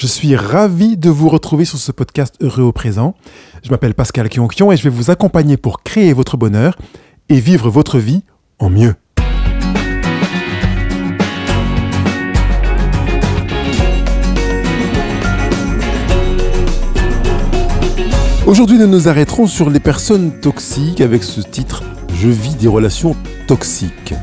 Je suis ravi de vous retrouver sur ce podcast Heureux au présent. Je m'appelle Pascal Kionkion et je vais vous accompagner pour créer votre bonheur et vivre votre vie en mieux. Aujourd'hui, nous nous arrêterons sur les personnes toxiques avec ce titre Je vis des relations toxiques.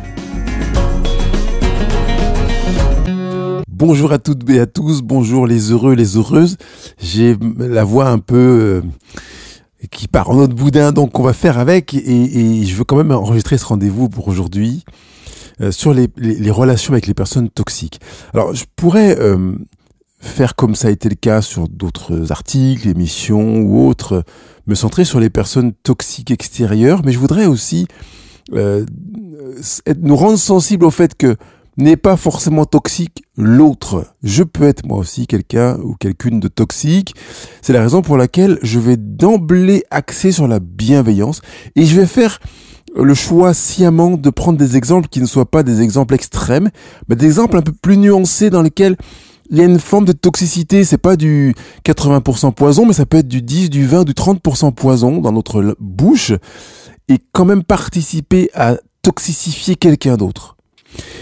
Bonjour à toutes et à tous, bonjour les heureux, les heureuses. J'ai la voix un peu euh, qui part en autre boudin, donc on va faire avec. Et, je veux quand même enregistrer ce rendez-vous pour aujourd'hui euh, sur les, relations avec les personnes toxiques. Alors je pourrais euh, faire comme ça a été le cas sur d'autres articles, émissions ou autres, me centrer sur les personnes toxiques extérieures, mais je voudrais aussi nous rendre sensibles au fait que n'est pas forcément toxique l'autre. Je peux être moi aussi quelqu'un ou quelqu'une de toxique. C'est la raison pour laquelle je vais d'emblée axer sur la bienveillance et je vais faire le choix sciemment de prendre des exemples qui ne soient pas des exemples extrêmes, mais des exemples un peu plus nuancés dans lesquels il y a une forme de toxicité, c'est pas du 80% poison, mais ça peut être du 10, du 20, du 30% poison dans notre bouche et quand même participer à toxicifier quelqu'un d'autre.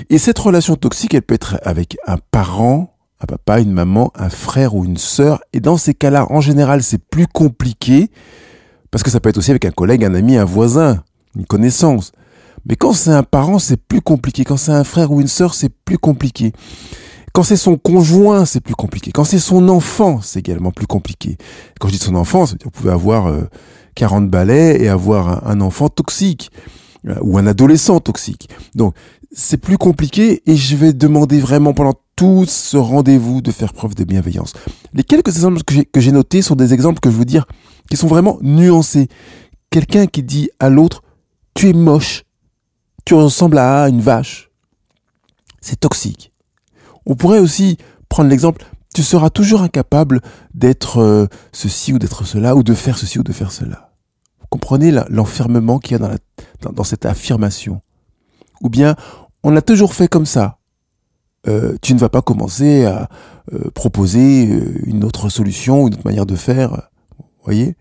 Et cette relation toxique, elle peut être avec un parent, un papa, une maman, un frère ou une sœur. Et dans ces cas-là, en général, c'est plus compliqué parce que ça peut être aussi avec un collègue, un ami, un voisin, une connaissance. Mais quand c'est un parent, c'est plus compliqué. Quand c'est un frère ou une sœur, c'est plus compliqué. Quand c'est son conjoint, c'est plus compliqué. Quand c'est son enfant, c'est également plus compliqué. Quand je dis son enfant, vous pouvez avoir 40 euh, balais et avoir un enfant toxique ou un adolescent toxique. Donc c'est plus compliqué et je vais demander vraiment pendant tout ce rendez-vous de faire preuve de bienveillance. Les quelques exemples que j'ai notés sont des exemples que je veux dire qui sont vraiment nuancés. Quelqu'un qui dit à l'autre tu es moche, tu ressembles à une vache. C'est toxique. On pourrait aussi prendre l'exemple tu seras toujours incapable d'être euh, ceci ou d'être cela ou de faire ceci ou de faire cela. Comprenez l'enfermement qu'il y a dans, cette affirmation. Ou bien on a toujours fait comme ça. Euh, tu ne vas pas commencer à euh, proposer euh, une autre solution, une autre manière de faire. voyez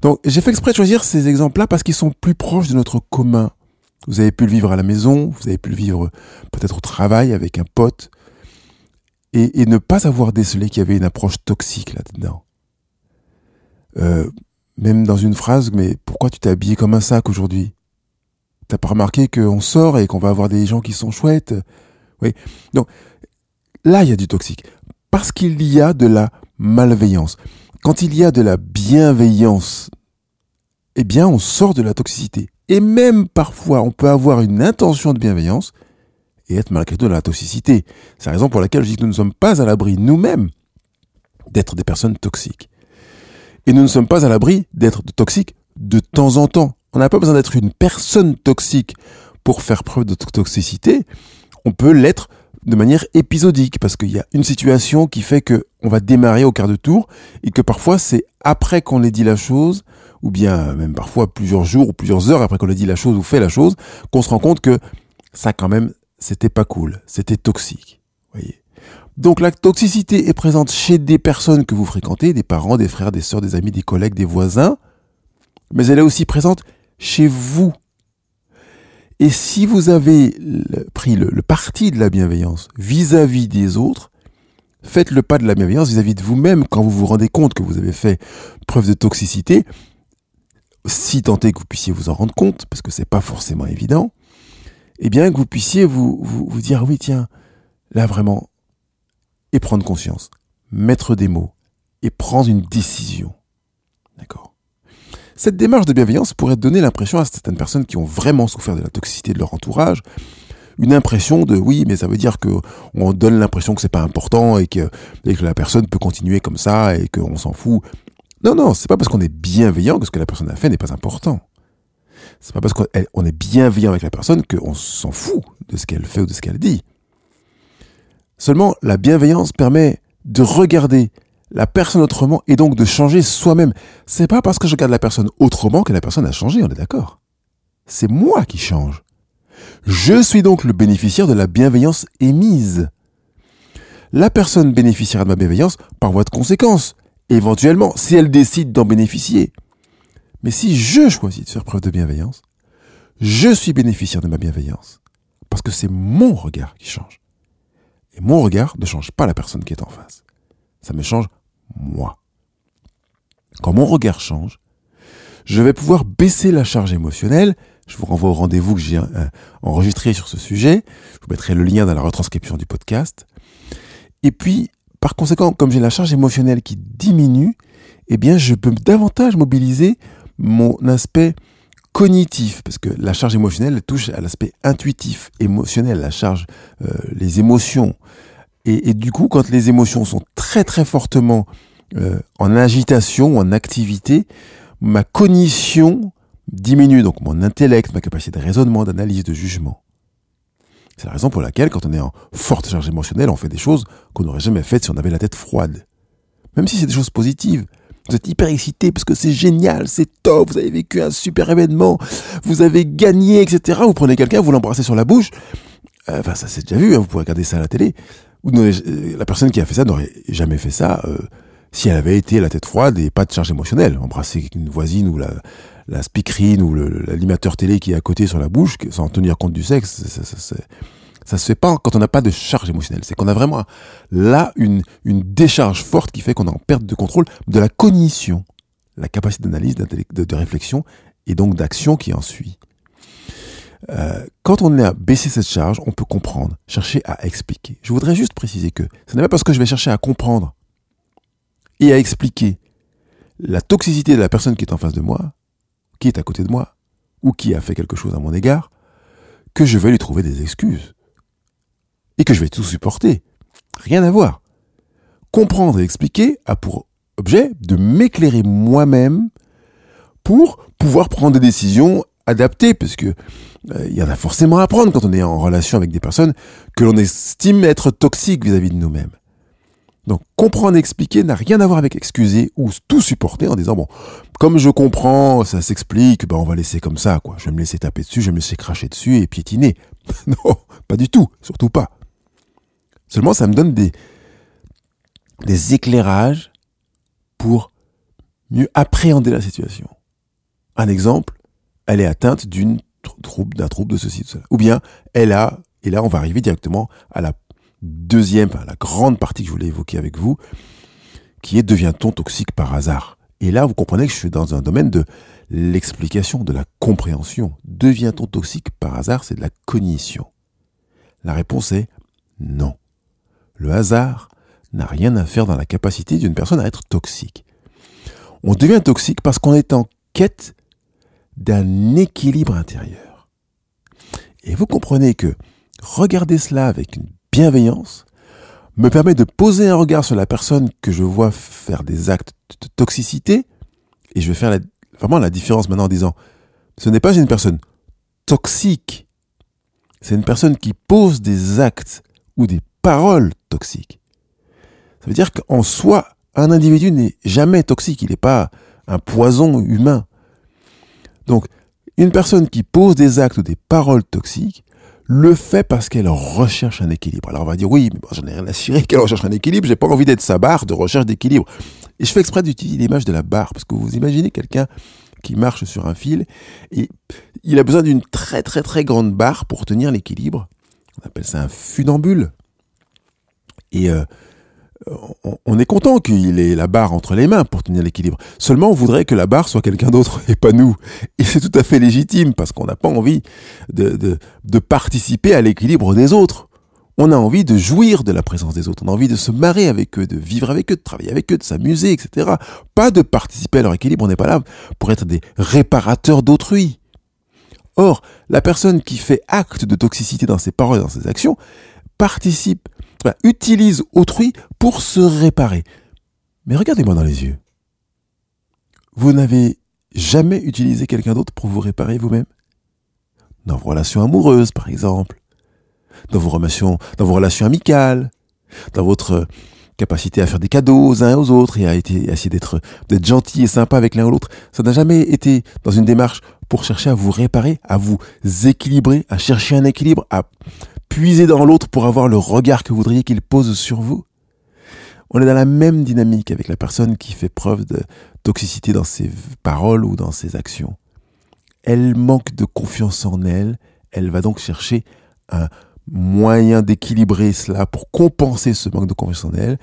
Donc j'ai fait exprès de choisir ces exemples-là parce qu'ils sont plus proches de notre commun. Vous avez pu le vivre à la maison, vous avez pu le vivre peut-être au travail avec un pote, et, ne pas avoir décelé qu'il y avait une approche toxique là-dedans. Même dans une phrase, mais pourquoi tu t'es habillé comme un sac aujourd'hui? T'as pas remarqué qu'on sort et qu'on va avoir des gens qui sont chouettes? Oui. Donc, là, il y a du toxique. Parce qu'il y a de la malveillance. Quand il y a de la bienveillance, eh bien, on sort de la toxicité. Et même parfois, on peut avoir une intention de bienveillance et être malgré tout dans la toxicité. C'est la raison pour laquelle je dis que nous ne sommes pas à l'abri nous-mêmes d'être des personnes toxiques. Et nous ne sommes pas à l'abri d'être toxiques de temps en temps. On n'a pas besoin d'être une personne toxique pour faire preuve de toxicité. On peut l'être de manière épisodique parce qu'il y a une situation qui fait que on va démarrer au quart de tour et que parfois c'est après qu'on ait dit la chose ou bien même parfois plusieurs jours ou plusieurs heures après qu'on ait dit la chose ou fait la chose qu'on se rend compte que ça quand même c'était pas cool, c'était toxique. Voyez. Donc la toxicité est présente chez des personnes que vous fréquentez, des parents, des frères, des sœurs, des amis, des collègues, des voisins, mais elle est aussi présente chez vous. Et si vous avez pris le, parti de la bienveillance vis-à-vis des autres, faites le pas de la bienveillance vis-à-vis de vous-même quand vous vous rendez compte que vous avez fait preuve de toxicité, si tant est que vous puissiez vous en rendre compte, parce que c'est pas forcément évident, eh bien que vous puissiez vous dire oui tiens, là vraiment, et prendre conscience, mettre des mots, et prendre une décision. D'accord cette démarche de bienveillance pourrait donner l'impression à certaines personnes qui ont vraiment souffert de la toxicité de leur entourage, une impression de oui, mais ça veut dire que on donne l'impression que c'est pas important et que, la personne peut continuer comme ça et qu'on s'en fout. Non, non, c'est pas parce qu'on est bienveillant que ce que la personne a fait n'est pas important. C'est pas parce qu'on est bienveillant avec la personne qu'on s'en fout de ce qu'elle fait ou de ce qu'elle dit. Seulement, la bienveillance permet de regarder la personne autrement et donc de changer soi-même. C'est pas parce que je regarde la personne autrement que la personne a changé, on est d'accord. C'est moi qui change. Je suis donc le bénéficiaire de la bienveillance émise. la personne bénéficiera de ma bienveillance par voie de conséquence, éventuellement, si elle décide d'en bénéficier. Mais si je choisis de faire preuve de bienveillance, je suis bénéficiaire de ma bienveillance. Parce que c'est mon regard qui change. Et mon regard ne change pas la personne qui est en face. Ça me change moi. Quand mon regard change, je vais pouvoir baisser la charge émotionnelle. Je vous renvoie au rendez-vous que j'ai euh, enregistré sur ce sujet. Je vous mettrai le lien dans la retranscription du podcast. Et puis, par conséquent, comme j'ai la charge émotionnelle qui diminue, eh bien, je peux davantage mobiliser mon aspect cognitif, parce que la charge émotionnelle touche à l'aspect intuitif, émotionnel, la charge, euh, les émotions. Et, et, du coup, quand les émotions sont très très fortement euh, en agitation, en activité, ma cognition diminue, donc mon intellect, ma capacité de raisonnement, d'analyse, de jugement. C'est la raison pour laquelle, quand on est en forte charge émotionnelle, on fait des choses qu'on n'aurait jamais faites si on avait la tête froide. Même si c'est des choses positives. Vous êtes hyper excité parce que c'est génial, c'est top, vous avez vécu un super événement, vous avez gagné, etc. Vous prenez quelqu'un, vous l'embrassez sur la bouche. Euh, enfin, ça c'est déjà vu, hein, vous pouvez regarder ça à la télé. Euh, la personne qui a fait ça n'aurait jamais fait ça euh, si elle avait été la tête froide et pas de charge émotionnelle. Embrasser une voisine ou la, speakerine ou l'animateur télé qui est à côté sur la bouche, sans tenir compte du sexe, ça, ça, ça, ça se fait pas quand on n'a pas de charge émotionnelle. C'est qu'on a vraiment là une, une décharge forte qui fait qu'on est en perte de contrôle de la cognition, la capacité d'analyse, de, réflexion et donc d'action qui en suit. Euh, quand on a baissé cette charge, on peut comprendre, chercher à expliquer. Je voudrais juste préciser que ce n'est pas parce que je vais chercher à comprendre et à expliquer la toxicité de la personne qui est en face de moi, qui est à côté de moi, ou qui a fait quelque chose à mon égard, que je vais lui trouver des excuses et que je vais tout supporter. Rien à voir. Comprendre et expliquer a pour objet de m'éclairer moi-même pour pouvoir prendre des décisions adaptées, parce que euh, il y en a forcément à prendre quand on est en relation avec des personnes que l'on estime être toxiques vis-à-vis de nous-mêmes. Donc comprendre et expliquer n'a rien à voir avec excuser ou tout supporter en disant bon comme je comprends ça s'explique ben on va laisser comme ça quoi je vais me laisser taper dessus je vais me laisser cracher dessus et piétiner non pas du tout surtout pas Seulement, ça me donne des, éclairages pour mieux appréhender la situation. Un exemple, elle est atteinte d'un trouble de ceci, de cela. Ou bien, elle a, et là, on va arriver directement à la deuxième, à la grande partie que je voulais évoquer avec vous, qui est devient-on toxique par hasard? Et là, vous comprenez que je suis dans un domaine de l'explication, de la compréhension. Devient-on toxique par hasard? C'est de la cognition. La réponse est non. Le hasard n'a rien à faire dans la capacité d'une personne à être toxique. On devient toxique parce qu'on est en quête d'un équilibre intérieur. Et vous comprenez que regarder cela avec une bienveillance me permet de poser un regard sur la personne que je vois faire des actes de toxicité et je vais faire vraiment la différence maintenant en disant ce n'est pas une personne toxique, c'est une personne qui pose des actes ou des paroles toxiques. Ça veut dire qu'en soi, un individu n'est jamais toxique, il n'est pas un poison humain. Donc, une personne qui pose des actes ou des paroles toxiques le fait parce qu'elle recherche un équilibre. Alors on va dire oui, mais j'en ai rien à cirer qu'elle recherche un équilibre, j'ai pas envie d'être sa barre de recherche d'équilibre. Et je fais exprès d'utiliser l'image de la barre, parce que vous imaginez quelqu'un qui marche sur un fil, et il a besoin d'une très très très grande barre pour tenir l'équilibre. On appelle ça un funambule. Et euh, on est content qu'il ait la barre entre les mains pour tenir l'équilibre. Seulement, on voudrait que la barre soit quelqu'un d'autre et pas nous. Et c'est tout à fait légitime parce qu'on n'a pas envie de, de, participer à l'équilibre des autres. On a envie de jouir de la présence des autres. On a envie de se marrer avec eux, de vivre avec eux, de travailler avec eux, de s'amuser, etc. Pas de participer à leur équilibre. On n'est pas là pour être des réparateurs d'autrui. Or, la personne qui fait acte de toxicité dans ses paroles et dans ses actions participe utilise autrui pour se réparer. Mais regardez-moi dans les yeux. Vous n'avez jamais utilisé quelqu'un d'autre pour vous réparer vous-même? Dans vos relations amoureuses, par exemple? Dans vos relations, amicales? Dans votre capacité à faire des cadeaux aux uns aux autres et à, essayer d'être gentil et sympa avec l'un ou l'autre? Ça n'a jamais été dans une démarche pour chercher à vous réparer, à vous équilibrer, à chercher un équilibre, à puiser dans l'autre pour avoir le regard que vous voudriez qu'il pose sur vous. On est dans la même dynamique avec la personne qui fait preuve de toxicité dans ses paroles ou dans ses actions. Elle manque de confiance en elle, elle va donc chercher un moyen d'équilibrer cela pour compenser ce manque de confiance en elle,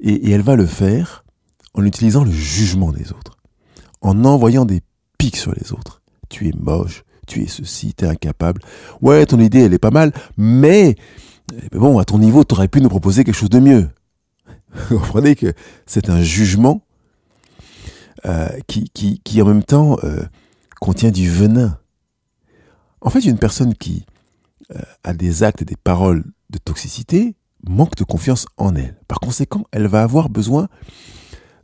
et, elle va le faire en utilisant le jugement des autres, en envoyant des pics sur les autres. Tu es moche, tu es ceci, tu es incapable. Ouais, ton idée, elle est pas mal, mais, bon, à ton niveau, tu aurais pu nous proposer quelque chose de mieux. Vous comprenez que c'est un jugement euh, qui, qui, qui, en même temps, euh, contient du venin. En fait, une personne qui euh, a des actes et des paroles de toxicité manque de confiance en elle. Par conséquent, elle va avoir besoin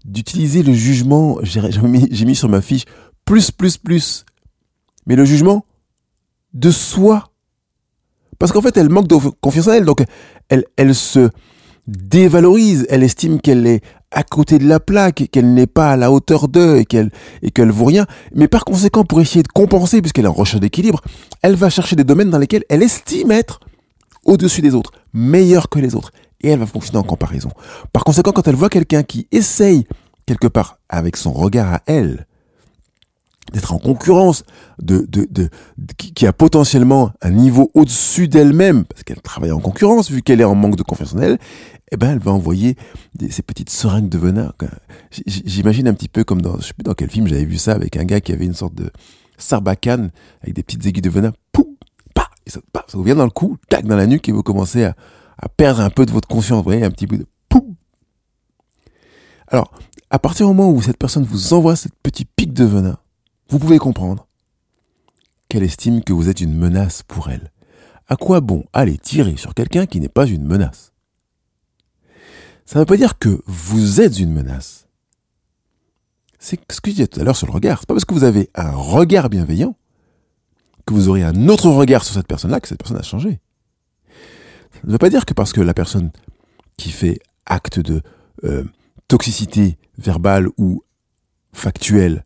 d'utiliser le jugement, j'ai mis sur ma fiche, plus, plus, plus. Mais le jugement de soi. Parce qu'en fait, elle manque de confiance en elle. Donc, elle, elle se dévalorise. Elle estime qu'elle est à côté de la plaque, qu'elle n'est pas à la hauteur d'eux et qu'elle et qu'elle vaut rien. Mais par conséquent, pour essayer de compenser, puisqu'elle est en recherche d'équilibre, elle va chercher des domaines dans lesquels elle estime être au-dessus des autres, meilleure que les autres, et elle va fonctionner en comparaison. Par conséquent, quand elle voit quelqu'un qui essaye quelque part avec son regard à elle d'être en concurrence, de, de, de, qui, a potentiellement un niveau au-dessus d'elle-même, parce qu'elle travaille en concurrence, vu qu'elle est en manque de confiance en elle, eh ben, elle va envoyer ces petites seringues de venin. J'imagine un petit peu comme dans, je sais plus dans quel film j'avais vu ça, avec un gars qui avait une sorte de sarbacane avec des petites aiguilles de venin. Poum, pa, et ça, vous vient dans le cou, tac, dans la nuque, et vous commencez à, à perdre un peu de votre conscience. Vous voyez, un petit peu de poum. Alors, à partir du moment où cette personne vous envoie cette petite pique de venin, vous pouvez comprendre qu'elle estime que vous êtes une menace pour elle. À quoi bon aller tirer sur quelqu'un qui n'est pas une menace? Ça ne veut pas dire que vous êtes une menace. C'est ce que je disais tout à l'heure sur le regard. C'est pas parce que vous avez un regard bienveillant que vous aurez un autre regard sur cette personne-là que cette personne a changé. Ça ne veut pas dire que parce que la personne qui fait acte de euh, toxicité verbale ou factuelle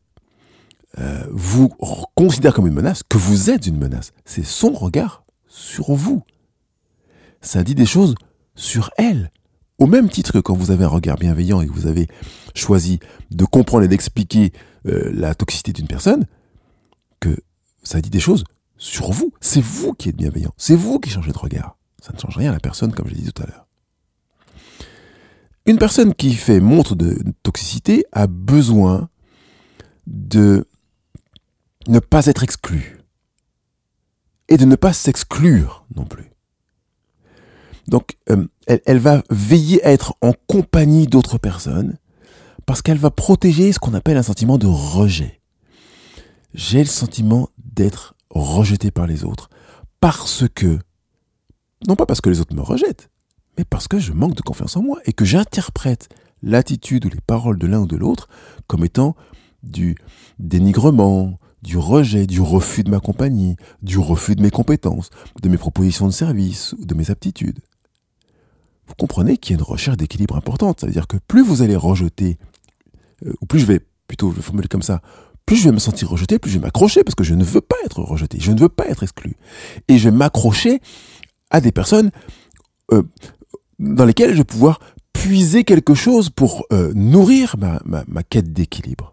euh, vous considère comme une menace, que vous êtes une menace. C'est son regard sur vous. Ça dit des choses sur elle. Au même titre que quand vous avez un regard bienveillant et que vous avez choisi de comprendre et d'expliquer euh, la toxicité d'une personne, que ça dit des choses sur vous. C'est vous qui êtes bienveillant. C'est vous qui changez de regard. Ça ne change rien à la personne, comme je l'ai dit tout à l'heure. Une personne qui fait montre de toxicité a besoin de ne pas être exclue et de ne pas s'exclure non plus. Donc, euh, elle, va veiller à être en compagnie d'autres personnes parce qu'elle va protéger ce qu'on appelle un sentiment de rejet. J'ai le sentiment d'être rejeté par les autres parce que, non pas parce que les autres me rejettent, mais parce que je manque de confiance en moi et que j'interprète l'attitude ou les paroles de l'un ou de l'autre comme étant du dénigrement, du rejet, du refus de ma compagnie, du refus de mes compétences, de mes propositions de service ou de mes aptitudes vous comprenez qu'il y a une recherche d'équilibre importante. C'est-à-dire que plus vous allez rejeter, euh, ou plus je vais, plutôt le formuler comme ça, plus je vais me sentir rejeté, plus je vais m'accrocher, parce que je ne veux pas être rejeté, je ne veux pas être exclu. Et je vais m'accrocher à des personnes euh, dans lesquelles je vais pouvoir puiser quelque chose pour euh, nourrir ma, ma quête d'équilibre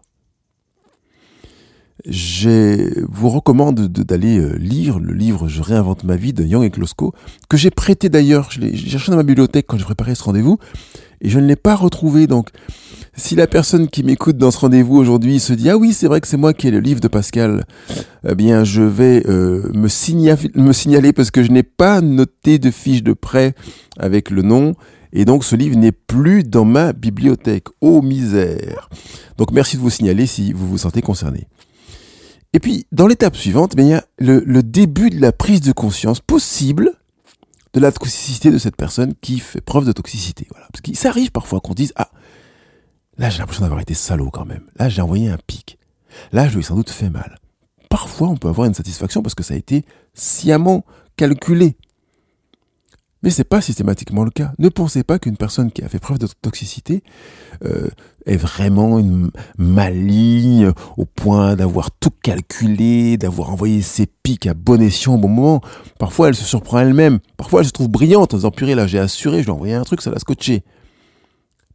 je vous recommande d'aller euh, lire le livre Je réinvente ma vie de Young et Klosko, que j'ai prêté d'ailleurs, je l'ai cherché dans ma bibliothèque quand j'ai préparé ce rendez-vous, et je ne l'ai pas retrouvé. Donc, si la personne qui m'écoute dans ce rendez-vous aujourd'hui se dit ah oui c'est vrai que c'est moi qui ai le livre de Pascal, eh bien je vais euh, me, signaler, me signaler parce que je n'ai pas noté de fiche de prêt avec le nom. Et donc ce livre n'est plus dans ma bibliothèque. Oh misère. Donc merci de vous signaler si vous vous sentez concerné. Et puis, dans l'étape suivante, ben, il y a le, début de la prise de conscience possible de la toxicité de cette personne qui fait preuve de toxicité. Parce que ça arrive parfois qu'on dise, ah, là j'ai l'impression d'avoir été salaud quand même. Là j'ai envoyé un pic. Là je lui ai sans doute fait mal. Parfois on peut avoir une satisfaction parce que ça a été sciemment calculé. Mais c'est pas systématiquement le cas. Ne pensez pas qu'une personne qui a fait preuve de toxicité euh, est vraiment une maligne au point d'avoir tout calculé, d'avoir envoyé ses pics à bon escient au bon moment. Parfois, elle se surprend elle-même. Parfois, elle se trouve brillante en disant purée, là, j'ai assuré, je lui ai envoyé un truc, ça l'a scotché.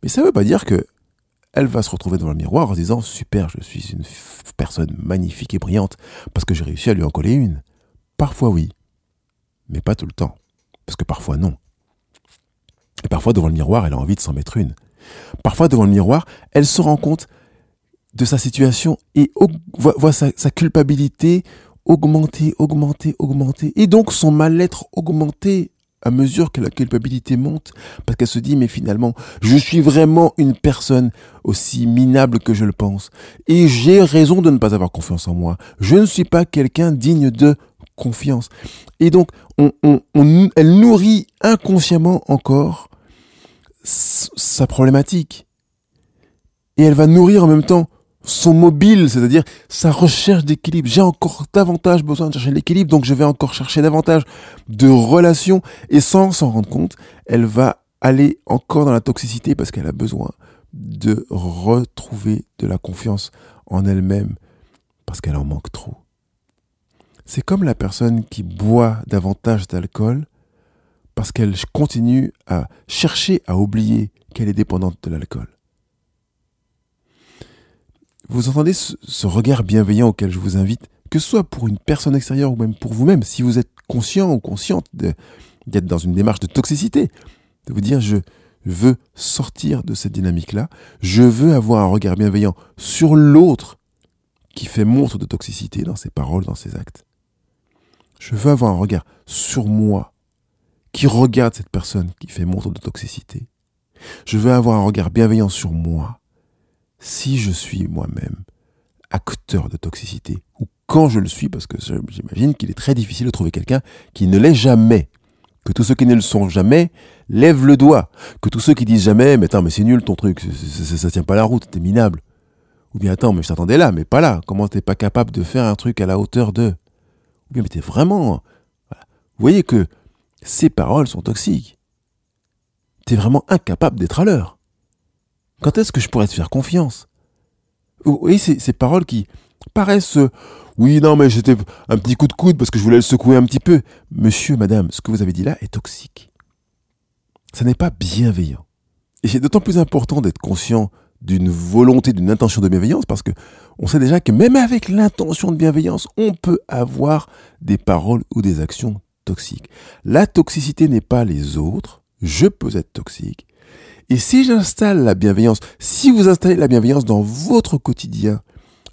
Mais ça veut pas dire que elle va se retrouver devant le miroir en disant super, je suis une personne magnifique et brillante parce que j'ai réussi à lui en coller une. Parfois oui, mais pas tout le temps. Parce que parfois non. Et parfois devant le miroir, elle a envie de s'en mettre une. Parfois devant le miroir, elle se rend compte de sa situation et voit, sa, sa culpabilité augmenter, augmenter, augmenter. Et donc son mal-être augmenter à mesure que la culpabilité monte, parce qu'elle se dit, mais finalement, je suis vraiment une personne aussi minable que je le pense. Et j'ai raison de ne pas avoir confiance en moi. Je ne suis pas quelqu'un digne de confiance. Et donc, on, elle nourrit inconsciemment encore sa problématique. Et elle va nourrir en même temps son mobile, c'est-à-dire sa recherche d'équilibre. J'ai encore davantage besoin de chercher l'équilibre, donc je vais encore chercher davantage de relations. Et sans s'en rendre compte, elle va aller encore dans la toxicité parce qu'elle a besoin de retrouver de la confiance en elle-même parce qu'elle en manque trop. C'est comme la personne qui boit davantage d'alcool parce qu'elle continue à chercher à oublier qu'elle est dépendante de l'alcool. Vous entendez ce, regard bienveillant auquel je vous invite, que ce soit pour une personne extérieure ou même pour vous-même, si vous êtes conscient ou consciente d'être dans une démarche de toxicité, de vous dire je veux sortir de cette dynamique-là, je veux avoir un regard bienveillant sur l'autre qui fait montre de toxicité dans ses paroles, dans ses actes. Je veux avoir un regard sur moi qui regarde cette personne qui fait montre de toxicité. Je veux avoir un regard bienveillant sur moi si je suis moi-même acteur de toxicité, ou quand je le suis, parce que j'imagine qu'il est très difficile de trouver quelqu'un qui ne l'est jamais, que tous ceux qui ne le sont jamais lèvent le doigt, que tous ceux qui disent jamais, mais attends, mais c'est nul ton truc, ça, tient pas la route, t'es minable. Ou bien attends, mais je t'attendais là, mais pas là, comment t'es pas capable de faire un truc à la hauteur de... Mais t'es vraiment... Vous voyez que ces paroles sont toxiques. T'es vraiment incapable d'être à l'heure. Quand est-ce que je pourrais te faire confiance? Vous voyez ces, ces paroles qui paraissent oui, non, mais c'était un petit coup de coude parce que je voulais le secouer un petit peu. Monsieur, madame, ce que vous avez dit là est toxique. Ça n'est pas bienveillant. Et c'est d'autant plus important d'être conscient d'une volonté, d'une intention de bienveillance parce que on sait déjà que même avec l'intention de bienveillance, on peut avoir des paroles ou des actions toxiques. La toxicité n'est pas les autres. Je peux être toxique. Et si j'installe la bienveillance, si vous installez la bienveillance dans votre quotidien,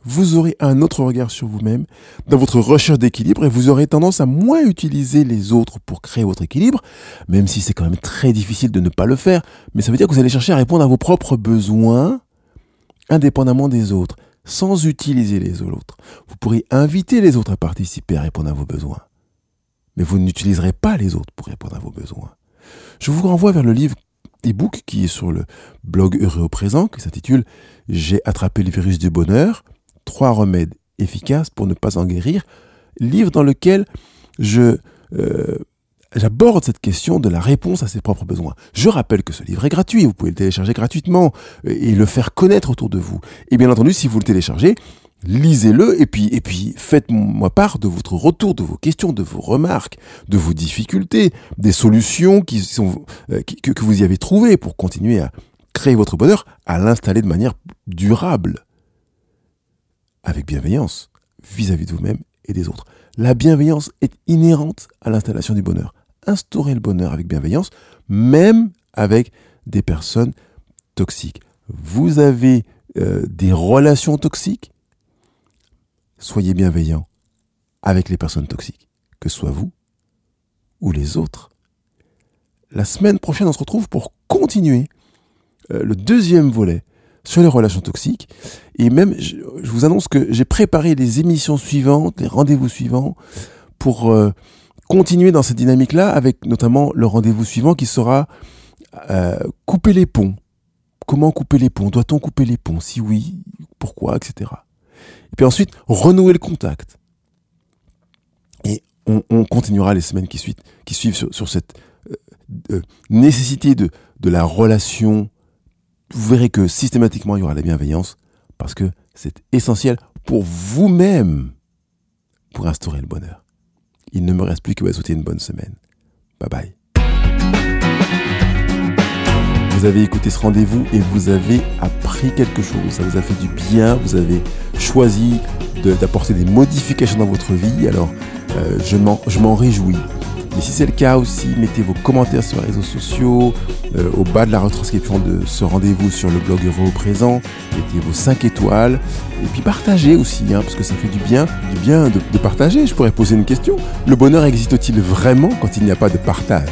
vous aurez un autre regard sur vous-même, dans votre recherche d'équilibre, et vous aurez tendance à moins utiliser les autres pour créer votre équilibre, même si c'est quand même très difficile de ne pas le faire, mais ça veut dire que vous allez chercher à répondre à vos propres besoins, indépendamment des autres, sans utiliser les autres. Vous pourrez inviter les autres à participer à répondre à vos besoins, mais vous n'utiliserez pas les autres pour répondre à vos besoins. Je vous renvoie vers le livre e-book qui est sur le blog Heureux au présent, qui s'intitule J'ai attrapé le virus du bonheur, trois remèdes efficaces pour ne pas en guérir, livre dans lequel je euh, j'aborde cette question de la réponse à ses propres besoins. Je rappelle que ce livre est gratuit, vous pouvez le télécharger gratuitement et le faire connaître autour de vous. Et bien entendu, si vous le téléchargez, lisez-le et puis, et puis faites-moi part de votre retour, de vos questions, de vos remarques, de vos difficultés, des solutions qui sont, euh, que, que vous y avez trouvées pour continuer à créer votre bonheur, à l'installer de manière durable, avec bienveillance vis-à-vis de vous-même et des autres. La bienveillance est inhérente à l'installation du bonheur. Instaurez le bonheur avec bienveillance, même avec des personnes toxiques. Vous avez euh, des relations toxiques, soyez bienveillant avec les personnes toxiques, que ce soit vous ou les autres. La semaine prochaine, on se retrouve pour continuer euh, le deuxième volet sur les relations toxiques. Et même, je, vous annonce que j'ai préparé les émissions suivantes, les rendez-vous suivants, pour euh, continuer dans cette dynamique-là, avec notamment le rendez-vous suivant qui sera euh, couper les ponts. Comment couper les ponts? Doit-on couper les ponts? Si oui, pourquoi Etc. Et puis ensuite, renouer le contact. Et on, continuera les semaines qui suivent, qui suivent sur, cette euh, nécessité de, de la relation, vous verrez que systématiquement il y aura la bienveillance parce que c'est essentiel pour vous-même pour instaurer le bonheur. Il ne me reste plus que vous souhaiter une bonne semaine. Bye bye. Vous avez écouté ce rendez-vous et vous avez appris quelque chose. Ça vous a fait du bien. Vous avez choisi d'apporter des modifications dans votre vie. Alors, euh, je m'en réjouis. Et si c'est le cas aussi, mettez vos commentaires sur les réseaux sociaux, euh, au bas de la retranscription de ce rendez-vous sur le blog Euro au présent, mettez vos 5 étoiles, et puis partagez aussi, hein, parce que ça fait du bien, du bien de partager. Je pourrais poser une question. Le bonheur existe-t-il vraiment quand il n'y a pas de partage?